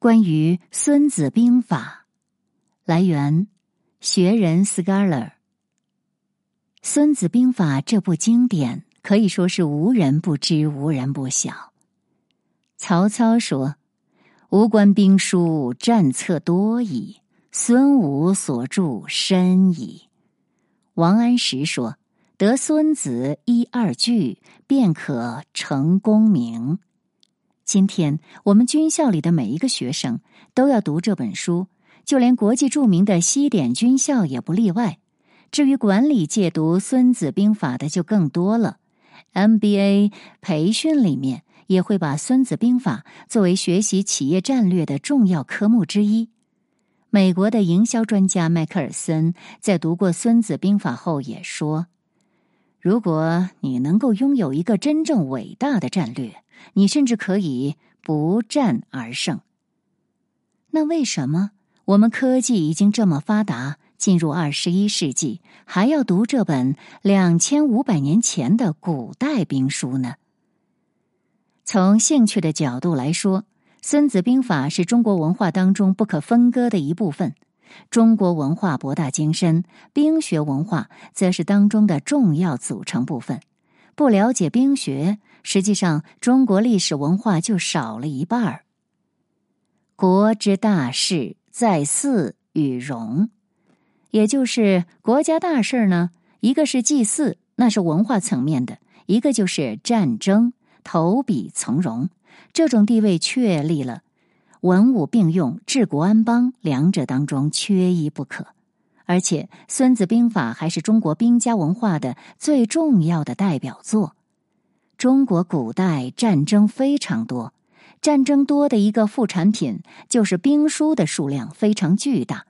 关于《孙子兵法》，来源学人 Scholar，《孙子兵法》这部经典可以说是无人不知，无人不晓。曹操说：“吾观兵书战策多矣，孙武所著深矣。”王安石说：“得孙子一二句，便可成功名。”今天我们军校里的每一个学生都要读这本书，就连国际著名的西点军校也不例外。至于管理界读《孙子兵法》的就更多了，MBA 培训里面也会把《孙子兵法》作为学习企业战略的重要科目之一。美国的营销专家迈克尔森在读过《孙子兵法》后也说：“如果你能够拥有一个真正伟大的战略。”你甚至可以不战而胜。那为什么我们科技已经这么发达，进入二十一世纪，还要读这本两千五百年前的古代兵书呢？从兴趣的角度来说，《孙子兵法》是中国文化当中不可分割的一部分。中国文化博大精深，兵学文化则是当中的重要组成部分。不了解兵学。实际上，中国历史文化就少了一半儿。国之大事在祀与戎，也就是国家大事呢，一个是祭祀，那是文化层面的；一个就是战争，投笔从戎，这种地位确立了。文武并用，治国安邦，两者当中缺一不可。而且，《孙子兵法》还是中国兵家文化的最重要的代表作。中国古代战争非常多，战争多的一个副产品就是兵书的数量非常巨大。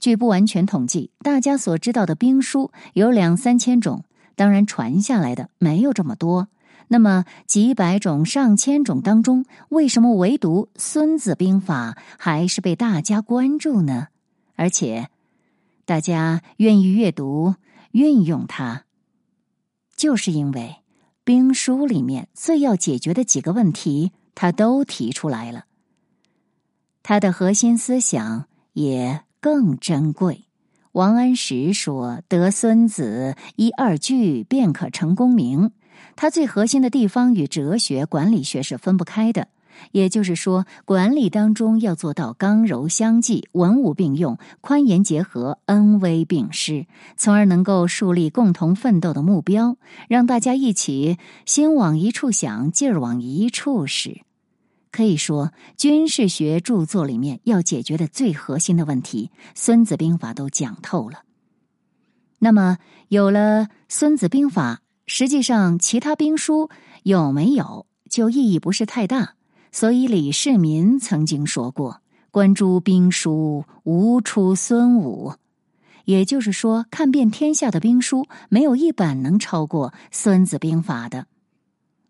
据不完全统计，大家所知道的兵书有两三千种，当然传下来的没有这么多。那么几百种、上千种当中，为什么唯独《孙子兵法》还是被大家关注呢？而且大家愿意阅读、运用它，就是因为。兵书里面最要解决的几个问题，他都提出来了。他的核心思想也更珍贵。王安石说：“得孙子一二句，便可成功名。”它最核心的地方与哲学、管理学是分不开的。也就是说，管理当中要做到刚柔相济、文武并用、宽严结合、恩威并施，从而能够树立共同奋斗的目标，让大家一起心往一处想，劲儿往一处使。可以说，军事学著作里面要解决的最核心的问题，《孙子兵法》都讲透了。那么，有了《孙子兵法》，实际上其他兵书有没有，就意义不是太大。所以，李世民曾经说过：“观诸兵书，无出孙武。”也就是说，看遍天下的兵书，没有一本能超过《孙子兵法》的。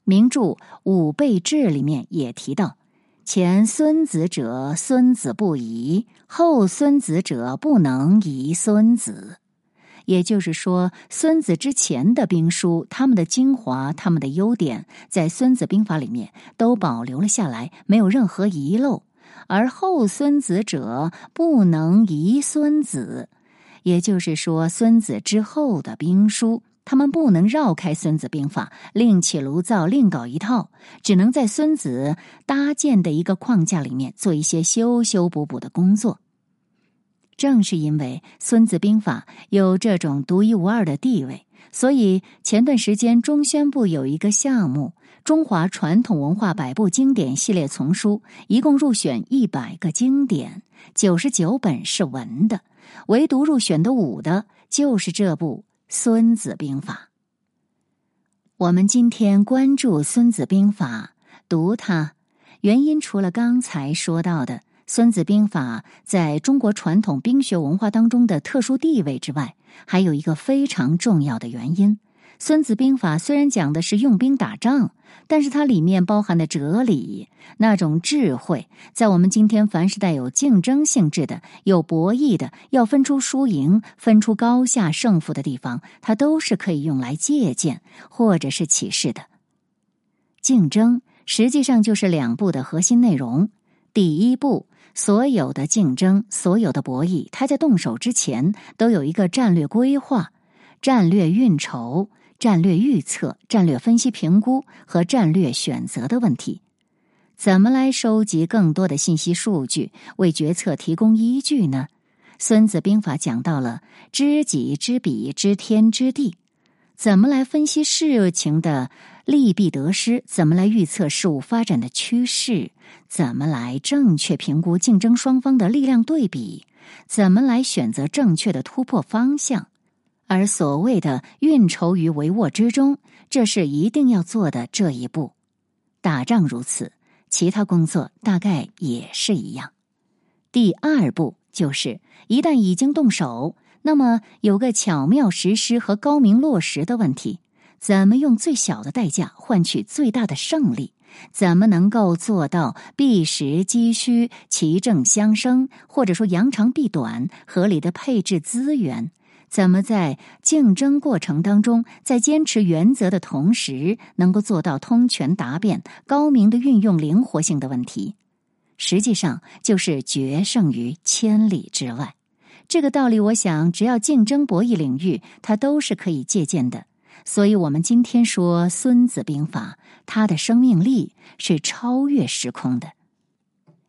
名著《武备志》里面也提到：“前孙子者，孙子不疑；后孙子者，不能疑孙子。”也就是说，孙子之前的兵书，他们的精华、他们的优点，在《孙子兵法》里面都保留了下来，没有任何遗漏。而后孙子者，不能遗孙子。也就是说，孙子之后的兵书，他们不能绕开《孙子兵法》，另起炉灶，另搞一套，只能在孙子搭建的一个框架里面做一些修修补补的工作。正是因为《孙子兵法》有这种独一无二的地位，所以前段时间中宣部有一个项目《中华传统文化百部经典系列丛书》，一共入选一百个经典，九十九本是文的，唯独入选的武的，就是这部《孙子兵法》。我们今天关注《孙子兵法》，读它，原因除了刚才说到的。《孙子兵法》在中国传统兵学文化当中的特殊地位之外，还有一个非常重要的原因。《孙子兵法》虽然讲的是用兵打仗，但是它里面包含的哲理、那种智慧，在我们今天凡是带有竞争性质的、有博弈的、要分出输赢、分出高下胜负的地方，它都是可以用来借鉴或者是启示的。竞争实际上就是两步的核心内容。第一步，所有的竞争，所有的博弈，他在动手之前都有一个战略规划、战略运筹、战略预测、战略分析评估和战略选择的问题。怎么来收集更多的信息数据，为决策提供依据呢？《孙子兵法》讲到了知己知彼，知天知地。怎么来分析事情的利弊得失？怎么来预测事物发展的趋势？怎么来正确评估竞争双方的力量对比？怎么来选择正确的突破方向？而所谓的运筹于帷幄之中，这是一定要做的这一步。打仗如此，其他工作大概也是一样。第二步就是一旦已经动手。那么，有个巧妙实施和高明落实的问题：怎么用最小的代价换取最大的胜利？怎么能够做到避实击虚、其正相生，或者说扬长避短、合理的配置资源？怎么在竞争过程当中，在坚持原则的同时，能够做到通权达变、高明的运用灵活性的问题？实际上，就是决胜于千里之外。这个道理，我想，只要竞争博弈领域，它都是可以借鉴的。所以，我们今天说《孙子兵法》，它的生命力是超越时空的。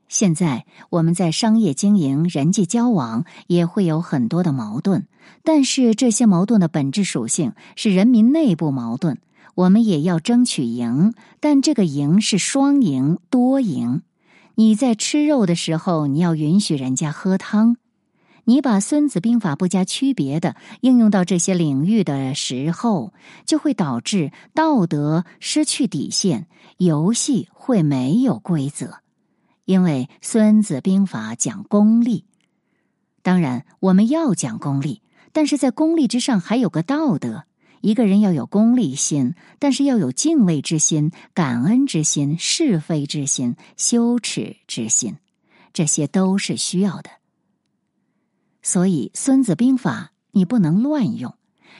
现在我们在商业经营、人际交往也会有很多的矛盾，但是这些矛盾的本质属性是人民内部矛盾。我们也要争取赢，但这个赢是双赢、多赢。你在吃肉的时候，你要允许人家喝汤。你把《孙子兵法》不加区别的应用到这些领域的时候，就会导致道德失去底线，游戏会没有规则。因为《孙子兵法》讲功利，当然我们要讲功利，但是在功利之上还有个道德。一个人要有功利心，但是要有敬畏之心、感恩之心、是非之心、羞耻之心，这些都是需要的。所以，《孙子兵法》你不能乱用。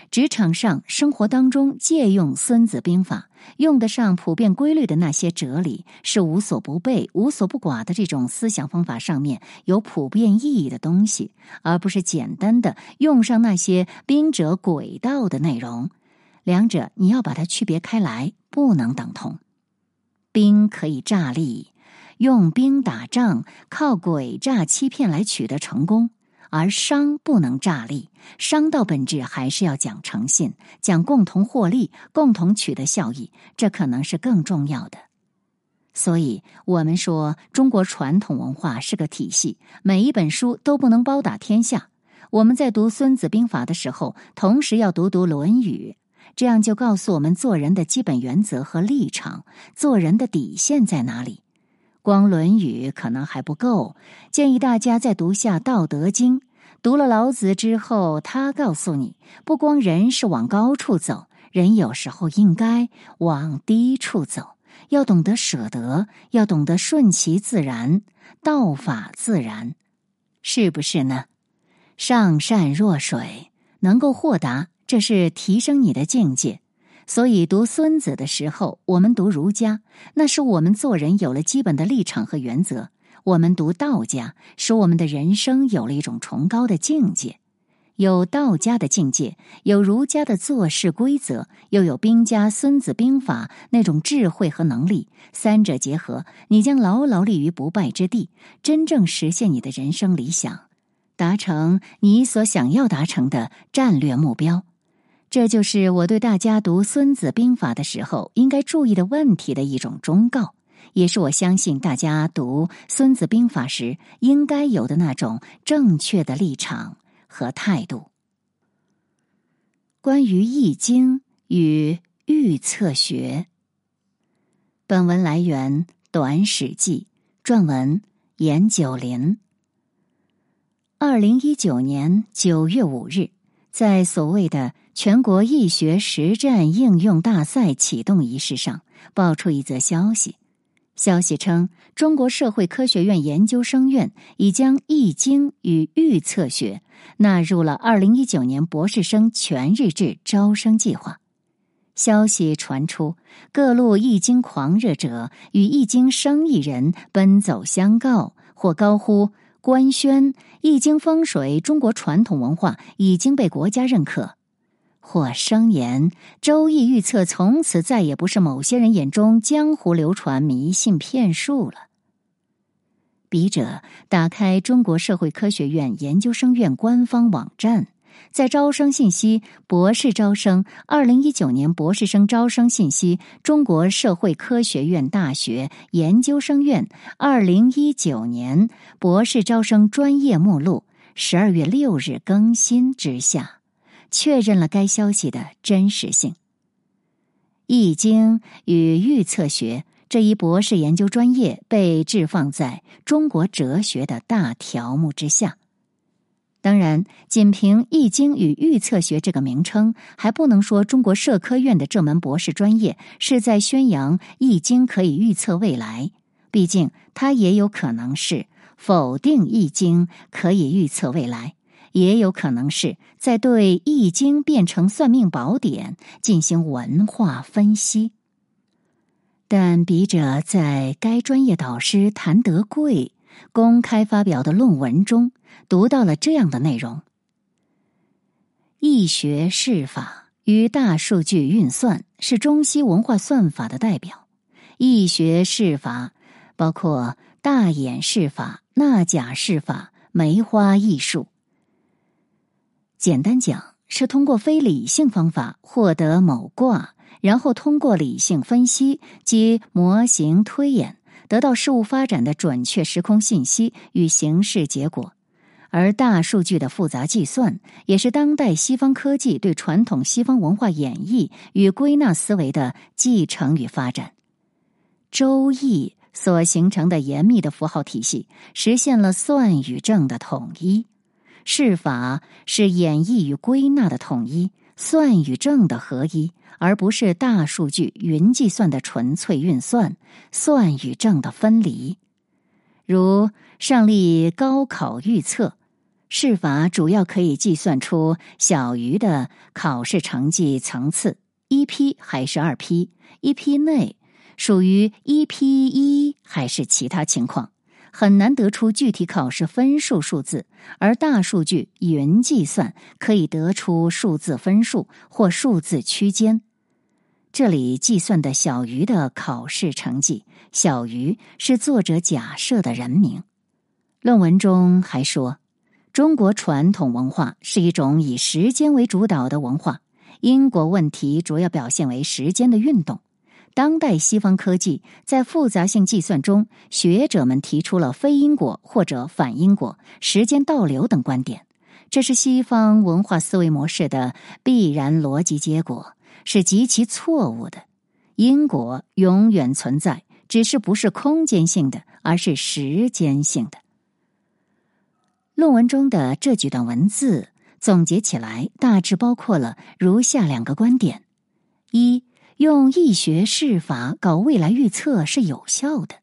职场上、生活当中借用《孙子兵法》，用得上普遍规律的那些哲理，是无所不备、无所不寡的这种思想方法上面有普遍意义的东西，而不是简单的用上那些兵者诡道的内容。两者你要把它区别开来，不能等同。兵可以诈力，用兵打仗，靠诡诈欺骗来取得成功。而商不能诈利，商道本质还是要讲诚信，讲共同获利，共同取得效益，这可能是更重要的。所以，我们说中国传统文化是个体系，每一本书都不能包打天下。我们在读《孙子兵法》的时候，同时要读读《论语》，这样就告诉我们做人的基本原则和立场，做人的底线在哪里。光《论语》可能还不够，建议大家再读下《道德经》。读了老子之后，他告诉你，不光人是往高处走，人有时候应该往低处走，要懂得舍得，要懂得顺其自然，道法自然，是不是呢？上善若水，能够豁达，这是提升你的境界。所以，读孙子的时候，我们读儒家，那是我们做人有了基本的立场和原则；我们读道家，使我们的人生有了一种崇高的境界。有道家的境界，有儒家的做事规则，又有兵家《孙子兵法》那种智慧和能力，三者结合，你将牢牢立于不败之地，真正实现你的人生理想，达成你所想要达成的战略目标。这就是我对大家读《孙子兵法》的时候应该注意的问题的一种忠告，也是我相信大家读《孙子兵法》时应该有的那种正确的立场和态度。关于《易经》与预测学，本文来源《短史记》，撰文严九林。二零一九年九月五日，在所谓的。全国易学实战应用大赛启动仪式上，爆出一则消息。消息称，中国社会科学院研究生院已将《易经》与预测学纳入了二零一九年博士生全日制招生计划。消息传出，各路易经狂热者与易经生意人奔走相告，或高呼官宣易经风水中国传统文化已经被国家认可，或声言周易预测从此再也不是某些人眼中江湖流传迷信骗术了。笔者打开中国社会科学院研究生院官方网站。在招生信息，博士招生，二零一九年博士生招生信息，中国社会科学院大学研究生院二零一九年博士招生专业目录，十二月六日更新之下，确认了该消息的真实性。易经与预测学这一博士研究专业被置放在中国哲学的大条目之下。当然，仅凭《易经与预测学》这个名称，还不能说中国社科院的这门博士专业是在宣扬《易经》可以预测未来。毕竟，它也有可能是否定《易经》可以预测未来，也有可能是在对《易经》变成算命宝典进行文化分析。但笔者在该专业导师谭德贵。公开发表的论文中，读到了这样的内容：易学释法与大数据运算是中西文化算法的代表。易学释法包括大演释法、纳甲释法、梅花易数。简单讲，是通过非理性方法获得某卦，然后通过理性分析及模型推演。得到事物发展的准确时空信息与形式结果，而大数据的复杂计算也是当代西方科技对传统西方文化演绎与归纳思维的继承与发展。周易所形成的严密的符号体系，实现了算与正的统一；试法是演绎与归纳的统一，算与证的合一。而不是大数据云计算的纯粹运算，算与证的分离。如上例高考预测，试法主要可以计算出小于的考试成绩层次，一批还是二批，一批内属于一批一还是其他情况，很难得出具体考试分数数字。而大数据云计算可以得出数字分数或数字区间。这里计算的小鱼的考试成绩，小鱼是作者假设的人名。论文中还说，中国传统文化是一种以时间为主导的文化，因果问题主要表现为时间的运动。当代西方科技在复杂性计算中，学者们提出了非因果或者反因果、时间倒流等观点，这是西方文化思维模式的必然逻辑结果。是极其错误的，因果永远存在，只是不是空间性的，而是时间性的。论文中的这几段文字总结起来，大致包括了如下两个观点：一，用易学释法搞未来预测是有效的，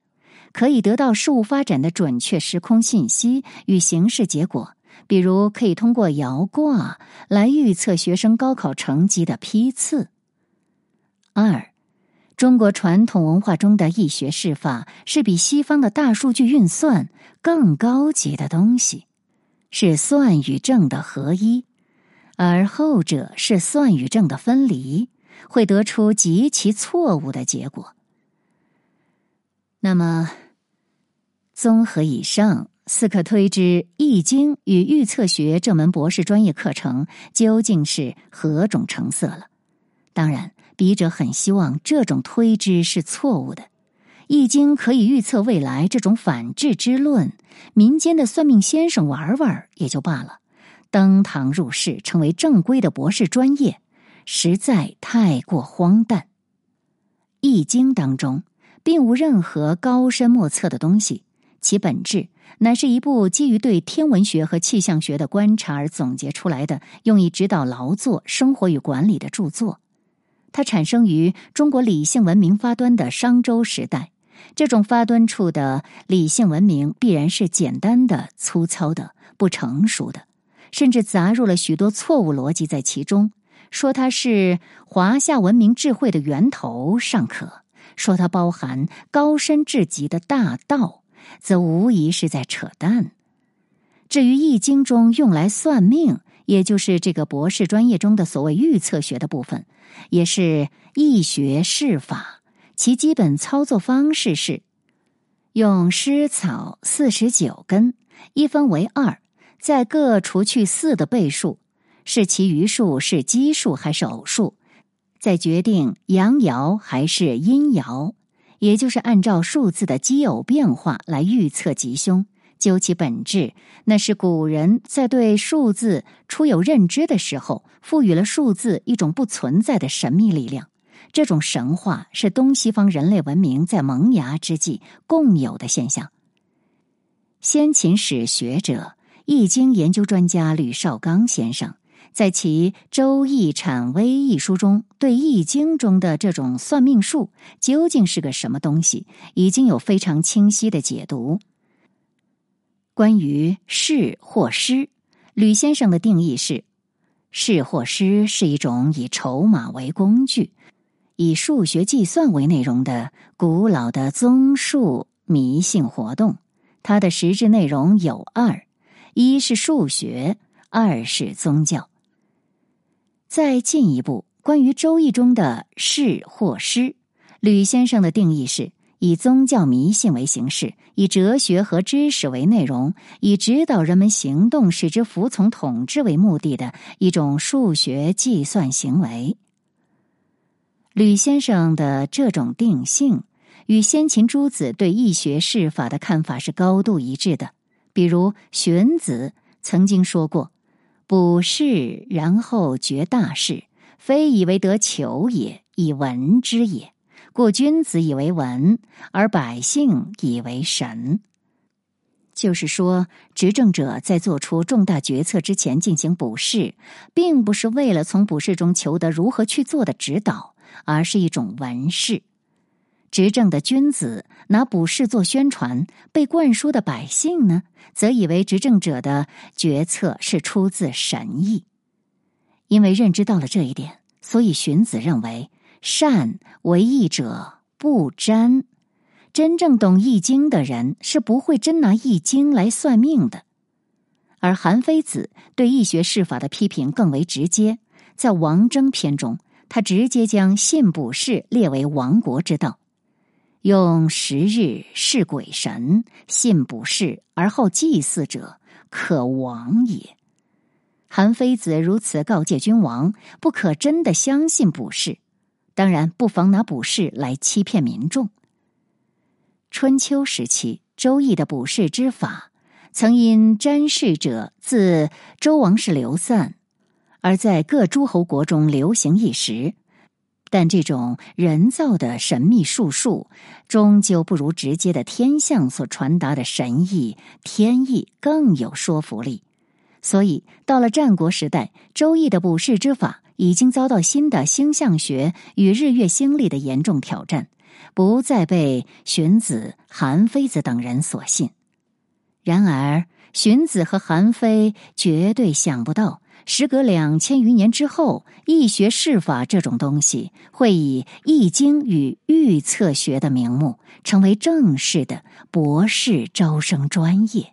可以得到事物发展的准确时空信息与形式结果。比如，可以通过摇卦来预测学生高考成绩的批次。二，中国传统文化中的易学释法是比西方的大数据运算更高级的东西，是算与正的合一，而后者是算与正的分离，会得出极其错误的结果。那么，综合以上。似可推知，《易经与预测学》这门博士专业课程究竟是何种成色了。当然，笔者很希望这种推知是错误的。《易经》可以预测未来这种反智之论，民间的算命先生玩玩也就罢了，登堂入室成为正规的博士专业，实在太过荒诞。《易经》当中并无任何高深莫测的东西，其本质。乃是一部基于对天文学和气象学的观察而总结出来的，用以指导劳作、生活与管理的著作。它产生于中国理性文明发端的商周时代。这种发端处的理性文明必然是简单的、粗糙的、不成熟的，甚至杂入了许多错误逻辑在其中。说它是华夏文明智慧的源头尚可，说它包含高深至极的大道，则无疑是在扯淡。至于《易经》中用来算命，也就是这个博士专业中的所谓预测学的部分，也是易学释法，其基本操作方式是用湿草四十九根，一分为二，再各除去四的倍数。是其余数是奇数还是偶数，再决定阳爻还是阴爻，也就是按照数字的奇偶变化来预测吉凶。究其本质，那是古人在对数字初有认知的时候，赋予了数字一种不存在的神秘力量。这种神话是东西方人类文明在萌芽之际共有的现象。先秦史学者、易经研究专家吕绍刚先生。在其《周易阐微》一书中，对《易经》中的这种算命术究竟是个什么东西，已经有非常清晰的解读。关于是或失，吕先生的定义是：是或失是一种以筹码为工具、以数学计算为内容的古老的宗数迷信活动。它的实质内容有二：一是数学，二是宗教。再进一步，关于《周易》中的是或师，吕先生的定义是以宗教迷信为形式，以哲学和知识为内容，以指导人们行动、使之服从统治为目的的一种数学计算行为。吕先生的这种定性与先秦诸子对易学释法的看法是高度一致的。比如荀子曾经说过。卜筮，然后决大事，非以为得求也，以闻之也。故君子以为文，而百姓以为神。就是说，执政者在做出重大决策之前进行卜筮，并不是为了从卜筮中求得如何去做的指导，而是一种文事。执政的君子拿卜筮做宣传，被灌输的百姓呢，则以为执政者的决策是出自神意。因为认知到了这一点，所以荀子认为善为易者不占。真正懂易经的人是不会真拿易经来算命的。而韩非子对易学释法的批评更为直接，在《王征篇》中，他直接将信卜筮列为亡国之道。用十日视鬼神，信卜筮而后祭祀者，可亡也。韩非子如此告诫君王，不可真的相信卜筮，当然不妨拿卜筮来欺骗民众。春秋时期，周易的卜筮之法，曾因占筮者自周王室流散，而在各诸侯国中流行一时。但这种人造的神秘术数，终究不如直接的天象所传达的神意、天意更有说服力。所以，到了战国时代，周易的卜筮之法已经遭到新的星象学与日月星历的严重挑战，不再被荀子、韩非子等人所信。然而，荀子和韩非绝对想不到。时隔两千余年之后，易学释法这种东西会以易经与预测学的名目，成为正式的博士招生专业。